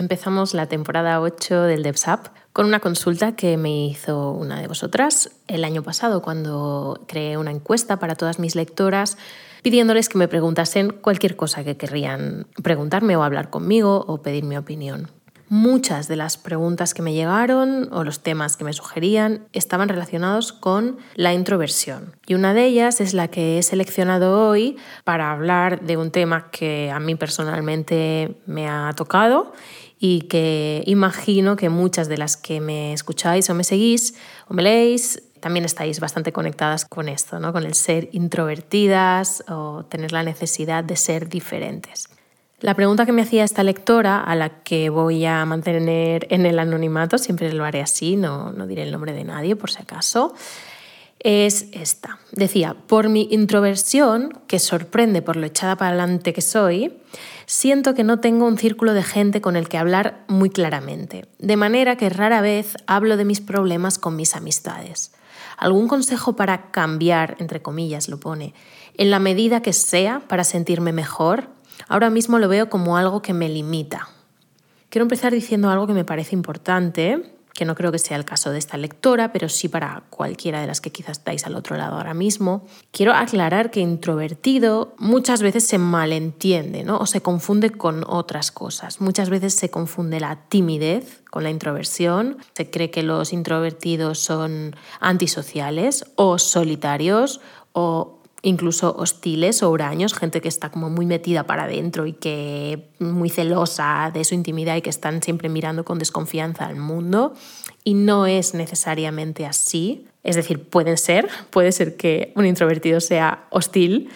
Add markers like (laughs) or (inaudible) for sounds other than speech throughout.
empezamos la temporada 8 del DevSap con una consulta que me hizo una de vosotras el año pasado cuando creé una encuesta para todas mis lectoras pidiéndoles que me preguntasen cualquier cosa que querrían preguntarme o hablar conmigo o pedir mi opinión. Muchas de las preguntas que me llegaron o los temas que me sugerían estaban relacionados con la introversión. Y una de ellas es la que he seleccionado hoy para hablar de un tema que a mí personalmente me ha tocado y que imagino que muchas de las que me escucháis o me seguís o me leéis también estáis bastante conectadas con esto, ¿no? con el ser introvertidas o tener la necesidad de ser diferentes. La pregunta que me hacía esta lectora, a la que voy a mantener en el anonimato, siempre lo haré así, no, no diré el nombre de nadie por si acaso, es esta. Decía, por mi introversión, que sorprende por lo echada para adelante que soy, siento que no tengo un círculo de gente con el que hablar muy claramente, de manera que rara vez hablo de mis problemas con mis amistades. ¿Algún consejo para cambiar, entre comillas lo pone, en la medida que sea para sentirme mejor? Ahora mismo lo veo como algo que me limita. Quiero empezar diciendo algo que me parece importante, que no creo que sea el caso de esta lectora, pero sí para cualquiera de las que quizás estáis al otro lado ahora mismo. Quiero aclarar que introvertido muchas veces se malentiende ¿no? o se confunde con otras cosas. Muchas veces se confunde la timidez con la introversión. Se cree que los introvertidos son antisociales o solitarios o incluso hostiles o huraños, gente que está como muy metida para adentro y que muy celosa de su intimidad y que están siempre mirando con desconfianza al mundo. Y no es necesariamente así. Es decir, pueden ser, puede ser que un introvertido sea hostil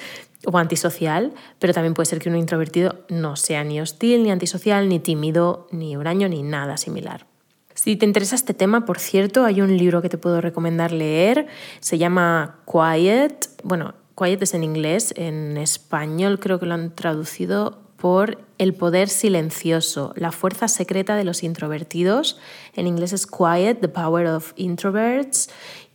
o antisocial, pero también puede ser que un introvertido no sea ni hostil, ni antisocial, ni tímido, ni huraño, ni nada similar. Si te interesa este tema, por cierto, hay un libro que te puedo recomendar leer, se llama Quiet. Bueno, Quiet es en inglés, en español creo que lo han traducido por El poder silencioso, la fuerza secreta de los introvertidos. En inglés es Quiet, The Power of Introverts.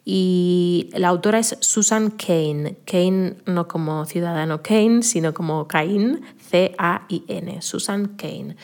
Y la autora es Susan Kane. Kane no como ciudadano Kane, sino como Cain, C-A-I-N, Susan Kane.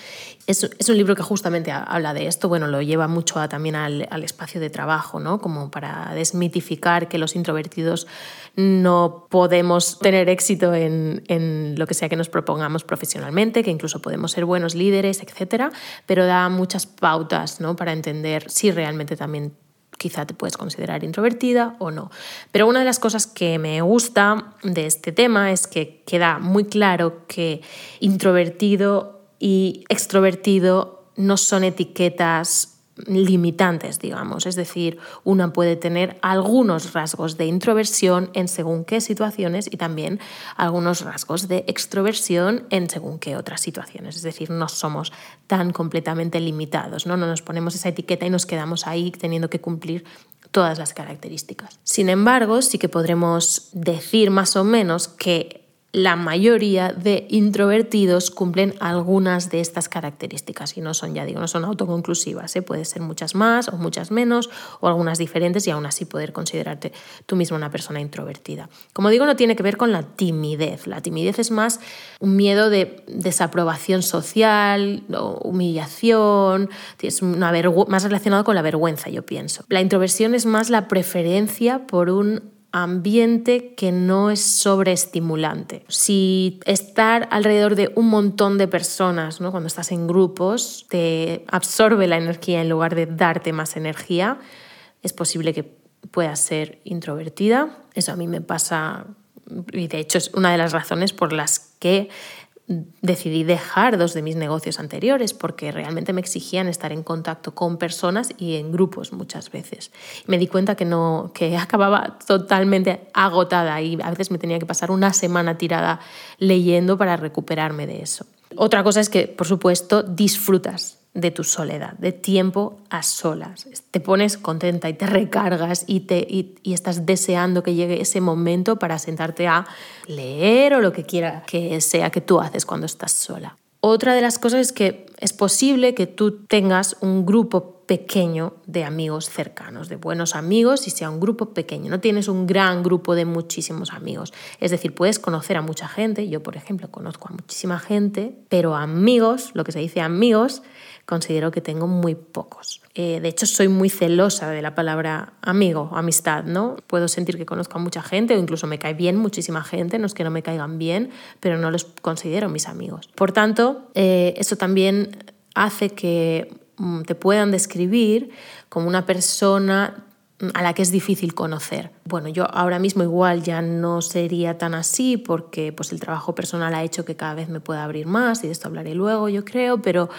Es, un libro que justamente habla de esto, bueno, lo lleva mucho también al, espacio de trabajo, ¿no? Como para desmitificar que los introvertidos no podemos tener éxito en, en, lo que sea que nos propongamos profesionalmente, que incluso podemos ser buenos líderes, etc. Pero da muchas pautas, ¿no? Para entender si realmente también quizá te puedes considerar introvertida o no. Pero una de las cosas que me gusta de este tema es que queda muy claro que introvertido y extrovertido no son etiquetas limitantes, digamos. Es decir, una puede tener algunos rasgos de introversión en según qué situaciones y también algunos rasgos de extroversión en según qué otras situaciones. Es decir, no somos tan completamente limitados, ¿no? No nos ponemos esa etiqueta y nos quedamos ahí teniendo que cumplir todas las características. Sin embargo, sí que podremos decir más o menos que la mayoría de introvertidos cumplen algunas de estas características y no son, ya digo, no son autoconclusivas, ¿eh? puede ser muchas más o muchas menos o algunas diferentes y aún así poder considerarte tú mismo una persona introvertida. Como digo, no tiene que ver con la timidez, la timidez es más un miedo de desaprobación social, humillación, es una más relacionado con la vergüenza, yo pienso. La introversión es más la preferencia por un ambiente que no es sobreestimulante. Si estar alrededor de un montón de personas, cuando estás en grupos, te absorbe la energía en lugar de darte más energía, es posible que puedas ser introvertida. Eso a mí me pasa y de hecho es una de las razones por las que decidí dejar dos de mis negocios anteriores porque realmente me exigían estar en contacto con personas y en grupos muchas veces. Me di cuenta que no que (laughs) acababa totalmente agotada y a veces me tenía que pasar una semana tirada leyendo para recuperarme de eso. Otra cosa es que, por supuesto, disfrutas de tu soledad, de tiempo a solas. Te pones contenta y te recargas y, te, y, estás deseando que llegue ese momento para sentarte a leer o lo que quiera que sea que tú haces cuando estás sola. Otra de las cosas es que es posible que tú tengas un grupo pequeño de amigos cercanos, de buenos amigos y sea un grupo pequeño. No tienes un gran grupo de muchísimos amigos. Es decir, puedes conocer a mucha gente. Yo, por ejemplo, conozco a muchísima gente, pero amigos, lo que se dice amigos, considero que tengo muy pocos. Eh, de hecho, soy muy celosa de la palabra amigo, amistad, ¿no? Puedo sentir que conozco a mucha gente o incluso me cae bien muchísima gente, no es que no me caigan bien, pero no los considero mis amigos. Por tanto, eh, eso también hace que mm, te puedan describir como una persona a la que es difícil conocer. Bueno, yo ahora mismo igual ya no sería tan así porque pues el trabajo personal ha hecho que cada vez me pueda abrir más y de esto hablaré luego, yo creo, pero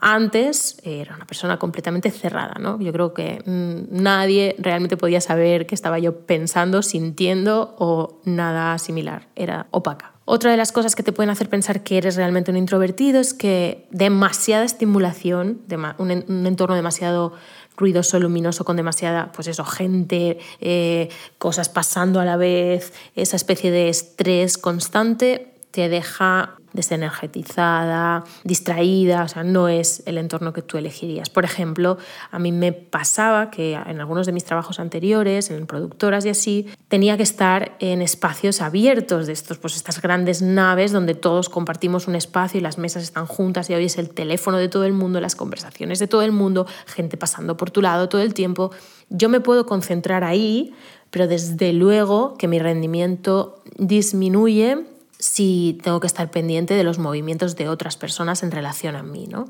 antes era una persona completamente cerrada, ¿no? Yo creo que mm, nadie realmente podía saber qué estaba yo pensando, sintiendo o nada similar, era opaca. Otra de las cosas que te pueden hacer pensar que eres realmente un introvertido es que demasiada estimulación, un entorno demasiado ruidoso, luminoso, con demasiada, pues eso, gente, eh, cosas pasando a la vez, esa especie de estrés constante, te deja desenergetizada, distraída, o sea, no es el entorno que tú elegirías. Por ejemplo, a mí me pasaba que en algunos de mis trabajos anteriores, en productoras y así, tenía que estar en espacios abiertos de estos, pues estas grandes naves donde todos compartimos un espacio y las mesas están juntas y oyes el teléfono de todo el mundo, las conversaciones de todo el mundo, gente pasando por tu lado todo el tiempo. Yo me puedo concentrar ahí, pero desde luego que mi rendimiento disminuye si tengo que estar pendiente de los movimientos de otras personas en relación a mí. ¿no?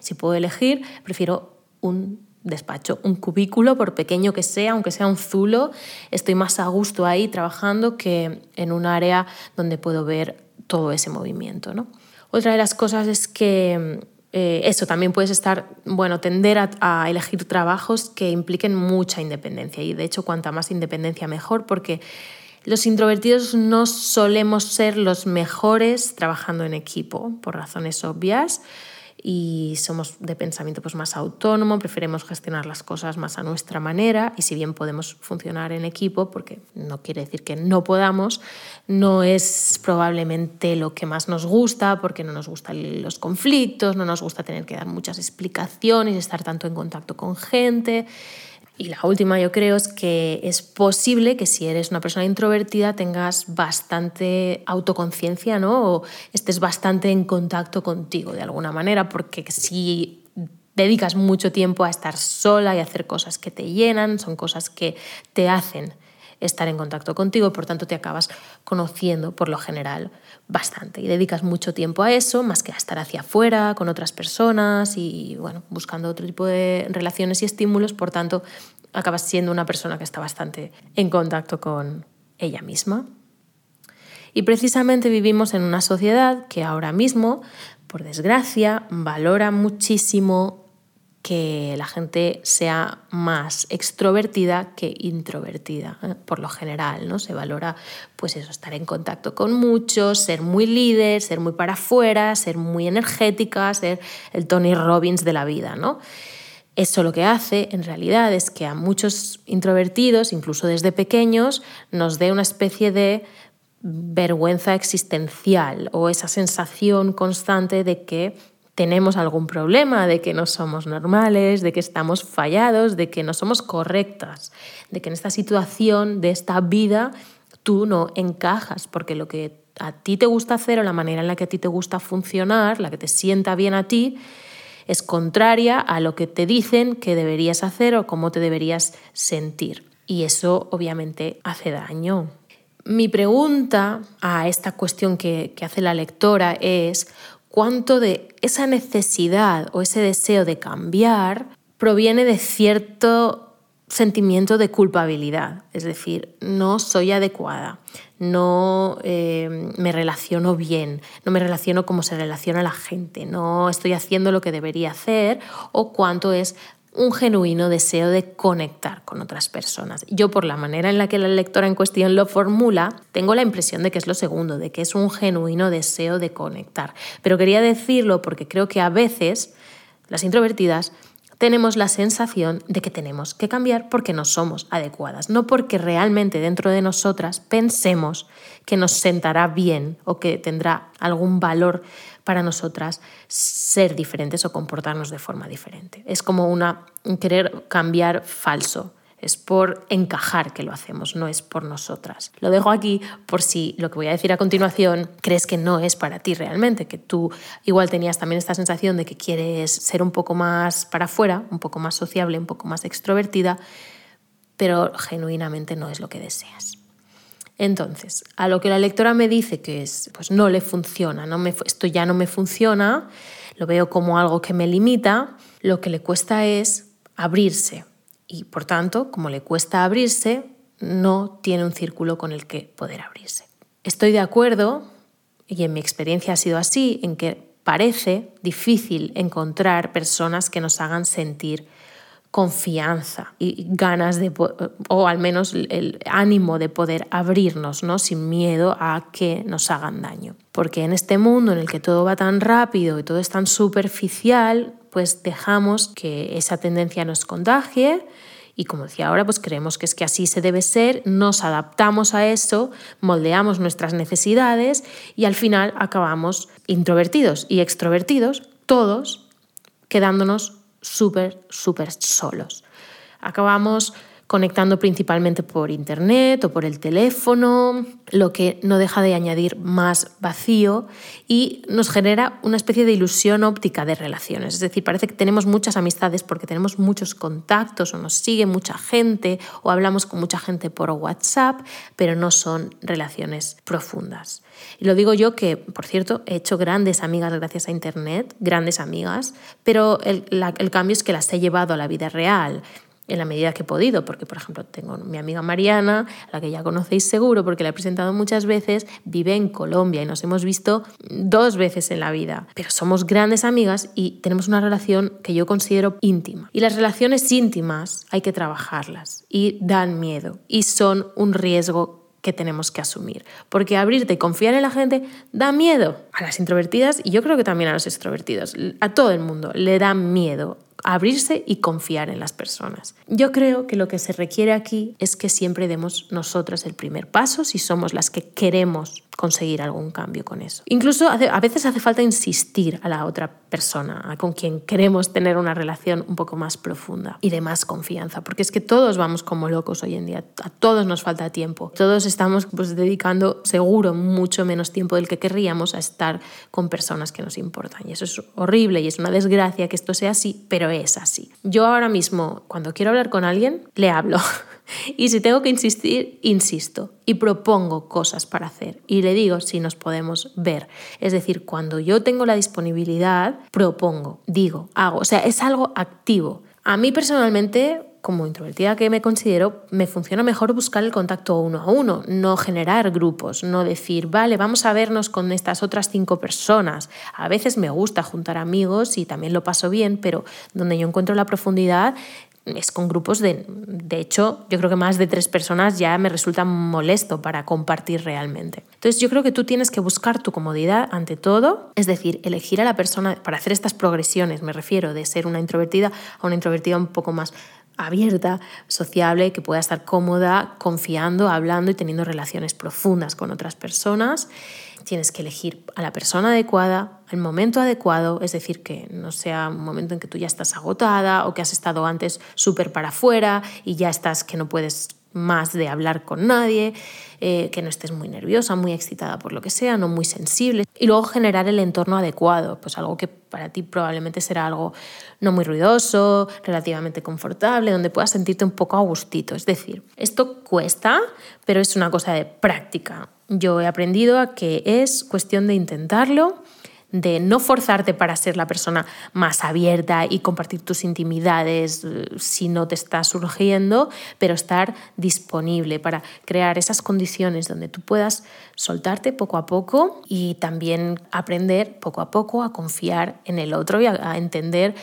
Si puedo elegir, prefiero un despacho, un cubículo, por pequeño que sea, aunque sea un zulo, estoy más a gusto ahí trabajando que en un área donde puedo ver todo ese movimiento. ¿no? Otra de las cosas es que eh, eso también puedes estar, bueno, tender a, a, elegir trabajos que impliquen mucha independencia y de hecho cuanta más independencia mejor porque los introvertidos no solemos ser los mejores trabajando en equipo, por razones obvias, y somos de pensamiento pues, más autónomo, preferimos gestionar las cosas más a nuestra manera, y si bien podemos funcionar en equipo, porque no quiere decir que no podamos, no es probablemente lo que más nos gusta, porque no nos gustan los conflictos, no nos gusta tener que dar muchas explicaciones, estar tanto en contacto con gente. Y la última yo creo es que es posible que si eres una persona introvertida tengas bastante autoconciencia, ¿no? O estés bastante en contacto contigo de alguna manera, porque si dedicas mucho tiempo a estar sola y hacer cosas que te llenan, son cosas que te hacen estar en contacto contigo, por tanto te acabas conociendo por lo general bastante y dedicas mucho tiempo a eso, más que a estar hacia afuera con otras personas y bueno, buscando otro tipo de relaciones y estímulos, por tanto acabas siendo una persona que está bastante en contacto con ella misma. Y precisamente vivimos en una sociedad que ahora mismo, por desgracia, valora muchísimo que la gente sea más extrovertida que introvertida, ¿eh? por lo general, ¿no? Se valora pues eso, estar en contacto con muchos, ser muy líder, ser muy para afuera, ser muy energética, ser el Tony Robbins de la vida, ¿no? Eso lo que hace en realidad es que a muchos introvertidos, incluso desde pequeños, nos dé una especie de vergüenza existencial o esa sensación constante de que tenemos algún problema, de que no somos normales, de que estamos fallados, de que no somos correctas, de que en esta situación, de esta vida, tú no encajas, porque lo que a ti te gusta hacer o la manera en la que a ti te gusta funcionar, la que te sienta bien a ti, es contraria a lo que te dicen que deberías hacer o cómo te deberías sentir. Y eso obviamente hace daño. Mi pregunta a esta cuestión que, que hace la lectora es, cuánto de esa necesidad o ese deseo de cambiar proviene de cierto sentimiento de culpabilidad, es decir, no soy adecuada, no eh, me relaciono bien, no me relaciono como se relaciona la gente, no estoy haciendo lo que debería hacer o cuánto es un genuino deseo de conectar con otras personas. Yo, por la manera en la que la lectora en cuestión lo formula, tengo la impresión de que es lo segundo, de que es un genuino deseo de conectar. Pero quería decirlo porque creo que a veces las introvertidas tenemos la sensación de que tenemos que cambiar porque no somos adecuadas, no porque realmente dentro de nosotras pensemos que nos sentará bien o que tendrá algún valor para nosotras ser diferentes o comportarnos de forma diferente. Es como una querer cambiar falso. Es por encajar que lo hacemos, no es por nosotras. Lo dejo aquí por si lo que voy a decir a continuación crees que no es para ti realmente, que tú igual tenías también esta sensación de que quieres ser un poco más para afuera, un poco más sociable, un poco más extrovertida, pero genuinamente no es lo que deseas. Entonces, a lo que la lectora me dice que es, pues no le funciona, no me, esto ya no me funciona, lo veo como algo que me limita, lo que le cuesta es abrirse. Y por tanto, como le cuesta abrirse, no tiene un círculo con el que poder abrirse. Estoy de acuerdo, y en mi experiencia ha sido así, en que parece difícil encontrar personas que nos hagan sentir confianza y ganas de, o al menos el ánimo de poder abrirnos, ¿no? Sin miedo a que nos hagan daño. Porque en este mundo en el que todo va tan rápido y todo es tan superficial, pues dejamos que esa tendencia nos contagie y como decía ahora, pues creemos que es que así se debe ser, nos adaptamos a eso, moldeamos nuestras necesidades y al final acabamos introvertidos y extrovertidos, todos quedándonos súper, súper solos. Acabamos conectando principalmente por internet o por el teléfono, lo que no deja de añadir más vacío y nos genera una especie de ilusión óptica de relaciones. Es decir, parece que tenemos muchas amistades porque tenemos muchos contactos o nos sigue mucha gente o hablamos con mucha gente por WhatsApp, pero no son relaciones profundas. Y lo digo yo que, por cierto, he hecho grandes amigas gracias a Internet, grandes amigas, pero el, el cambio es que las he llevado a la vida real en la medida que he podido, porque por ejemplo tengo mi amiga Mariana, la que ya conocéis seguro porque la he presentado muchas veces, vive en Colombia y nos hemos visto dos veces en la vida, pero somos grandes amigas y tenemos una relación que yo considero íntima. Y las relaciones íntimas hay que trabajarlas y dan miedo y son un riesgo que tenemos que asumir. Porque abrirte y confiar en la gente da miedo a las introvertidas y yo creo que también a los extrovertidos. A todo el mundo le da miedo abrirse y confiar en las personas. Yo creo que lo que se requiere aquí es que siempre demos nosotras el primer paso si somos las que queremos conseguir algún cambio con eso. Incluso a veces hace falta insistir a la otra persona con quien queremos tener una relación un poco más profunda y de más confianza, porque es que todos vamos como locos hoy en día, a todos nos falta tiempo, todos estamos pues, dedicando seguro mucho menos tiempo del que querríamos a estar con personas que nos importan y eso es horrible y es una desgracia que esto sea así, pero es así. Yo ahora mismo cuando quiero hablar con alguien, le hablo. (laughs) Y si tengo que insistir, insisto y propongo cosas para hacer y le digo si nos podemos ver. Es decir, cuando yo tengo la disponibilidad, propongo, digo, hago. O sea, es algo activo. A mí personalmente, como introvertida que me considero, me funciona mejor buscar el contacto uno a uno, no generar grupos, no decir, vale, vamos a vernos con estas otras cinco personas. A veces me gusta juntar amigos y también lo paso bien, pero donde yo encuentro la profundidad es con grupos de, de hecho, yo creo que más de tres personas ya me resulta molesto para compartir realmente. Entonces yo creo que tú tienes que buscar tu comodidad ante todo, es decir, elegir a la persona para hacer estas progresiones, me refiero de ser una introvertida a una introvertida un poco más abierta, sociable, que pueda estar cómoda, confiando, hablando y teniendo relaciones profundas con otras personas. Tienes que elegir a la persona adecuada, al momento adecuado, es decir, que no sea un momento en que tú ya estás agotada o que has estado antes súper para afuera y ya estás que no puedes más de hablar con nadie, eh, que no estés muy nerviosa, muy excitada por lo que sea, no muy sensible. Y luego generar el entorno adecuado, pues algo que para ti probablemente será algo no muy ruidoso, relativamente confortable, donde puedas sentirte un poco a gustito. Es decir, esto cuesta, pero es una cosa de práctica. Yo he aprendido a que es cuestión de intentarlo de no forzarte para ser la persona más abierta y compartir tus intimidades eh, si no te está surgiendo, pero estar disponible para crear esas condiciones donde tú puedas soltarte poco a poco y también aprender poco a poco a confiar en el otro y a, entender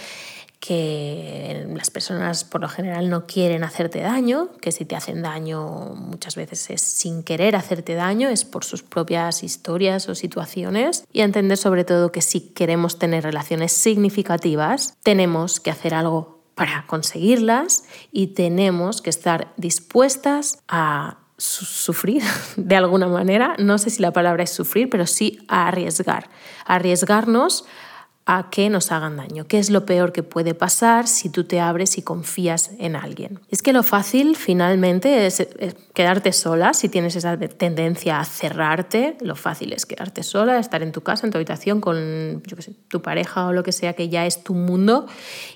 que las personas por lo general no quieren hacerte daño, que si te hacen daño muchas veces es sin querer hacerte daño, es por sus propias historias o situaciones, y entender sobre todo que si queremos tener relaciones significativas, tenemos que hacer algo para conseguirlas y tenemos que estar dispuestas a sufrir (laughs) de alguna manera. No sé si la palabra es sufrir, pero sí a arriesgar. arriesgarnos a que nos hagan daño. ¿Qué es lo peor que puede pasar si tú te abres y confías en alguien? Es que lo fácil finalmente es, quedarte sola, si tienes esa tendencia a cerrarte, lo fácil es quedarte sola, estar en tu casa, en tu habitación con tu pareja o lo que sea que ya es tu mundo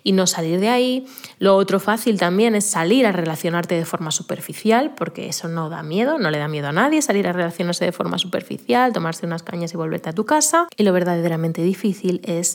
y no salir de ahí. Lo otro fácil también es salir a relacionarte de forma superficial, porque eso no da miedo, no le da miedo a nadie salir a relacionarse de forma superficial, tomarse unas cañas y volverte a tu casa. Y lo verdaderamente difícil es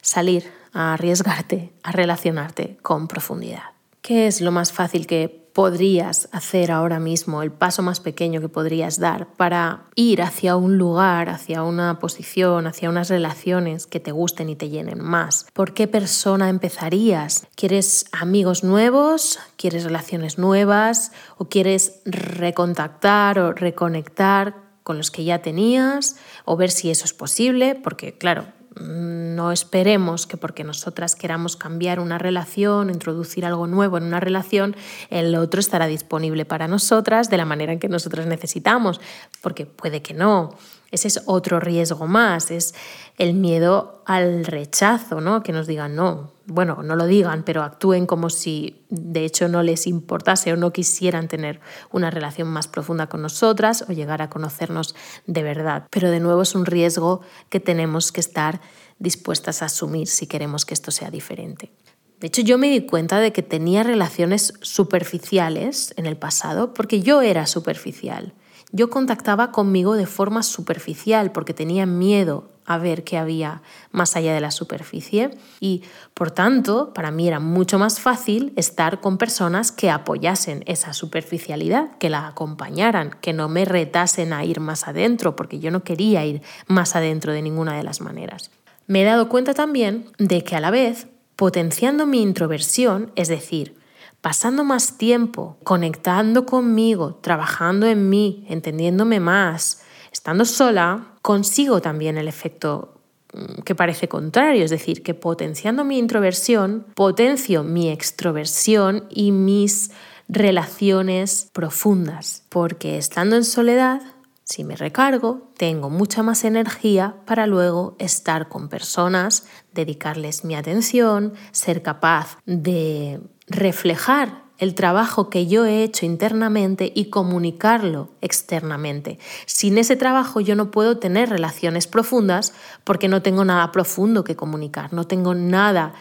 salir a arriesgarte, a relacionarte con profundidad. ¿Qué es lo más fácil que podrías hacer ahora mismo, el paso más pequeño que podrías dar para ir hacia un lugar, hacia una posición, hacia unas relaciones que te gusten y te llenen más? ¿Por qué persona empezarías? ¿Quieres amigos nuevos? ¿Quieres relaciones nuevas? ¿O quieres recontactar o reconectar con los que ya tenías? ¿O ver si eso es posible? Porque claro, no esperemos que porque nosotras queramos cambiar una relación, introducir algo nuevo en una relación, el otro estará disponible para nosotras de la manera en que nosotras necesitamos, porque puede que no. Ese es otro riesgo más, es el miedo al rechazo, ¿no? Que nos digan no. Bueno, no lo digan, pero actúen como si de hecho no les importase o no quisieran tener una relación más profunda con nosotras o llegar a conocernos de verdad. Pero de nuevo es un riesgo que tenemos que estar dispuestas a asumir si queremos que esto sea diferente. De hecho, yo me di cuenta de que tenía relaciones superficiales en el pasado porque yo era superficial. Yo contactaba conmigo de forma superficial porque tenía miedo a ver qué había más allá de la superficie y por tanto para mí era mucho más fácil estar con personas que apoyasen esa superficialidad, que la acompañaran, que no me retasen a ir más adentro porque yo no quería ir más adentro de ninguna de las maneras. Me he dado cuenta también de que a la vez, potenciando mi introversión, es decir, pasando más tiempo, conectando conmigo, trabajando en mí, entendiéndome más, estando sola, consigo también el efecto mm, que parece contrario, es decir, que potenciando mi introversión, potencio mi extroversión y mis relaciones profundas, porque estando en soledad, si me recargo, tengo mucha más energía para luego estar con personas, dedicarles mi atención, ser capaz de reflejar el trabajo que yo he hecho internamente y comunicarlo externamente. Sin ese trabajo yo no puedo tener relaciones profundas porque no tengo nada profundo que comunicar, no tengo nada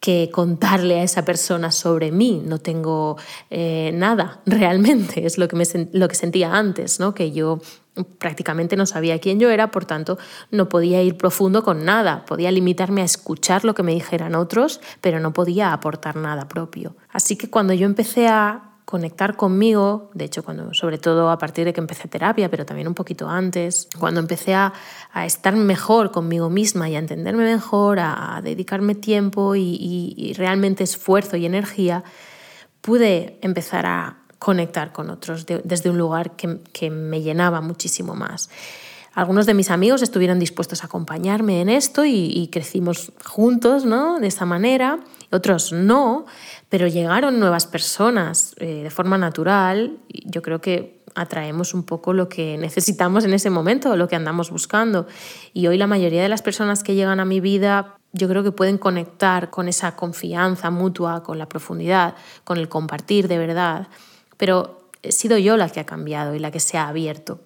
que contarle a esa persona sobre mí, no tengo eh, nada (laughs) realmente, es lo que, me, lo que sentía antes, ¿no? que yo prácticamente no sabía quién yo era, por tanto no podía ir profundo con nada, podía limitarme a escuchar lo que me dijeran otros, pero no podía aportar nada propio. Así que cuando yo empecé a conectar conmigo, de hecho, cuando, sobre todo a partir de que empecé terapia, pero también un poquito antes, cuando empecé a, estar mejor conmigo misma y a entenderme mejor, a, dedicarme tiempo y realmente esfuerzo y energía, pude empezar a conectar con otros desde un lugar que, me llenaba muchísimo más. Algunos de mis amigos estuvieron dispuestos a acompañarme en esto y, crecimos juntos ¿no? de esa manera, otros no, pero llegaron nuevas personas eh, de forma natural. Yo creo que atraemos un poco lo que necesitamos en ese momento, lo que andamos buscando. Y hoy la mayoría de las personas que llegan a mi vida yo creo que pueden conectar con esa confianza mutua, con la profundidad, con el compartir de verdad pero he sido yo la que ha cambiado y la que se ha abierto,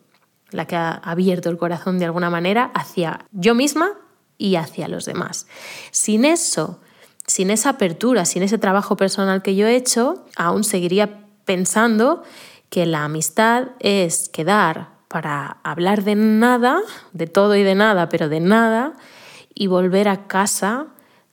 la que ha abierto el corazón de alguna manera hacia yo misma y hacia los demás. Sin eso, sin esa apertura, sin ese trabajo personal que yo he hecho, aún seguiría pensando que la amistad es quedar para hablar de nada, de todo y de nada, pero de nada, y volver a casa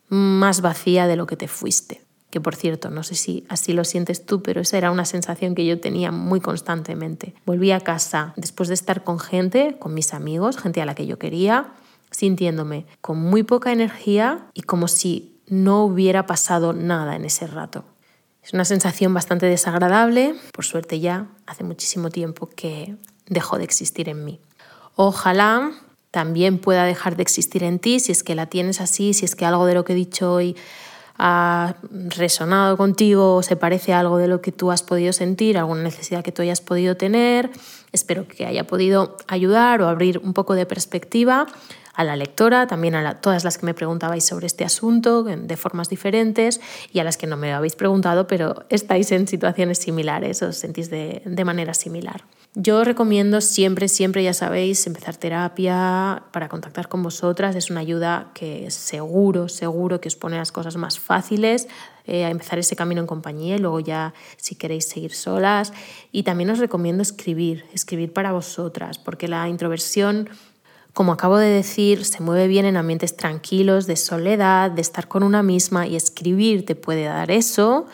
más vacía de lo que te fuiste que por cierto, no sé si así lo sientes tú, pero esa era una sensación que yo tenía muy constantemente. Volví a casa después de estar con gente, con mis amigos, gente a la que yo quería, sintiéndome con muy poca energía y como si no hubiera pasado nada en ese rato. Es una sensación bastante desagradable, por suerte ya hace muchísimo tiempo que dejó de existir en mí. Ojalá también pueda dejar de existir en ti si es que la tienes así, si es que algo de lo que he dicho hoy ha resonado contigo o se parece a algo de lo que tú has podido sentir, alguna necesidad que tú hayas podido tener. Espero que haya podido ayudar o abrir un poco de perspectiva a la lectora, también a todas las que me preguntabais sobre este asunto de formas diferentes y a las que no me habéis preguntado, pero estáis en situaciones similares, os sentís de, de manera similar. Yo recomiendo siempre, siempre, ya sabéis, empezar terapia para contactar con vosotras. Es una ayuda que seguro, seguro que os pone las cosas más fáciles eh, a empezar ese camino en compañía y luego ya si queréis seguir solas. Y también os recomiendo escribir, escribir para vosotras, porque la introversión como acabo de decir, se mueve bien en ambientes tranquilos, de soledad, de estar con una misma y escribir te puede dar eso.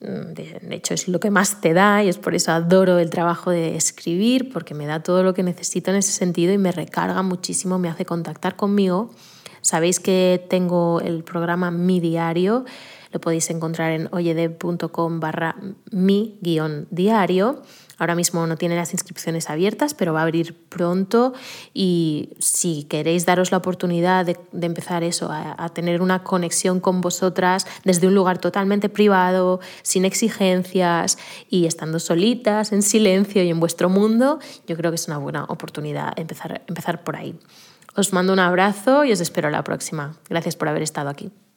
Mm, de, hecho, es lo que más te da y es por eso adoro el trabajo de escribir, porque me da todo lo que necesito en ese sentido y me recarga muchísimo, me hace contactar conmigo. Sabéis que tengo el programa Mi Diario, lo podéis encontrar en oyedeb.com barra mi-diario Ahora mismo no tiene las inscripciones abiertas, pero va a abrir pronto y si queréis daros la oportunidad de, empezar eso, a, tener una conexión con vosotras desde un lugar totalmente privado, sin exigencias y estando solitas, en silencio y en vuestro mundo, yo creo que es una buena oportunidad empezar, empezar por ahí. Os mando un abrazo y os espero a la próxima. Gracias por haber estado aquí.